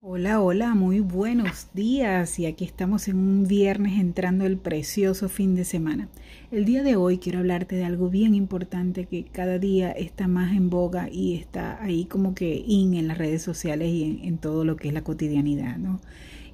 Hola, hola, muy buenos días y aquí estamos en un viernes entrando el precioso fin de semana. El día de hoy quiero hablarte de algo bien importante que cada día está más en boga y está ahí como que in en las redes sociales y en, todo lo que es la cotidianidad, ¿no?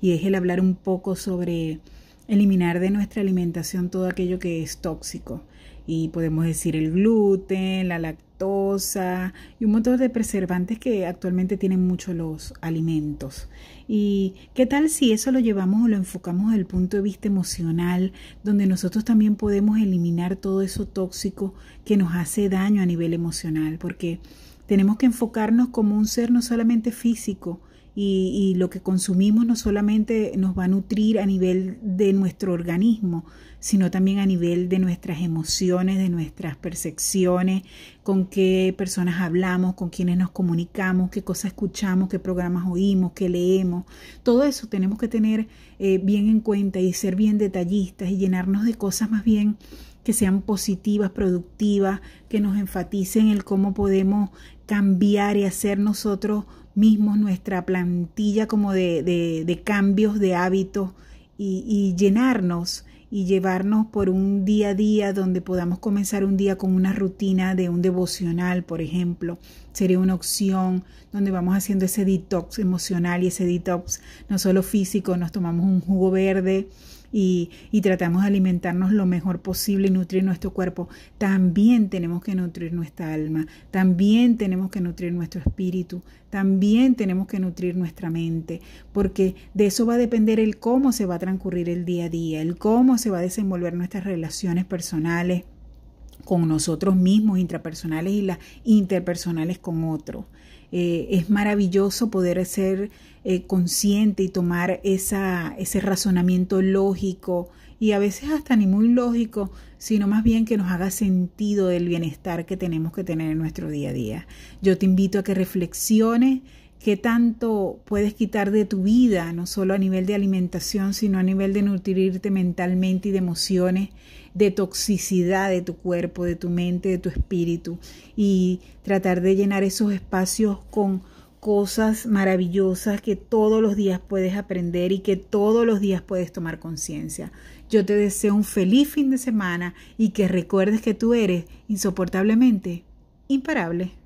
Y es el hablar un poco sobre eliminar de nuestra alimentación todo aquello que es tóxico y podemos decir el gluten, la y un montón de preservantes que actualmente tienen mucho los alimentos. ¿Y qué tal si eso lo llevamos o lo enfocamos desde el punto de vista emocional, donde nosotros también podemos eliminar todo eso tóxico que nos hace daño a nivel emocional? Porque tenemos que enfocarnos como un ser no solamente físico, y, lo que consumimos no solamente nos va a nutrir a nivel de nuestro organismo, sino también a nivel de nuestras emociones, de nuestras percepciones, con qué personas hablamos, con quiénes nos comunicamos, qué cosas escuchamos, qué programas oímos, qué leemos. Todo eso tenemos que tener eh, bien en cuenta y ser bien detallistas y llenarnos de cosas más bien que sean positivas, productivas, que nos enfaticen el cómo podemos cambiar y hacer nosotros mismos nuestra plantilla como de, de, cambios de hábitos y, y, llenarnos y llevarnos por un día a día donde podamos comenzar un día con una rutina de un devocional, por ejemplo. Sería una opción donde vamos haciendo ese detox emocional y ese detox no solo físico, nos tomamos un jugo verde y, tratamos de alimentarnos lo mejor posible y nutrir nuestro cuerpo, también tenemos que nutrir nuestra alma, también tenemos que nutrir nuestro espíritu, también tenemos que nutrir nuestra mente, porque de eso va a depender el cómo se va a transcurrir el día a día, el cómo se va a desenvolver nuestras relaciones personales con nosotros mismos, intrapersonales y las interpersonales con otros. Eh, es maravilloso poder ser eh, consciente y tomar esa, ese razonamiento lógico y a veces hasta ni muy lógico, sino más bien que nos haga sentido del bienestar que tenemos que tener en nuestro día a día. Yo te invito a que reflexiones qué tanto puedes quitar de tu vida, no solo a nivel de alimentación, sino a nivel de nutrirte mentalmente y de emociones, de toxicidad de tu cuerpo, de tu mente, de tu espíritu, y tratar de llenar esos espacios con cosas maravillosas que todos los días puedes aprender y que todos los días puedes tomar conciencia. Yo te deseo un feliz fin de semana y que recuerdes que tú eres insoportablemente imparable.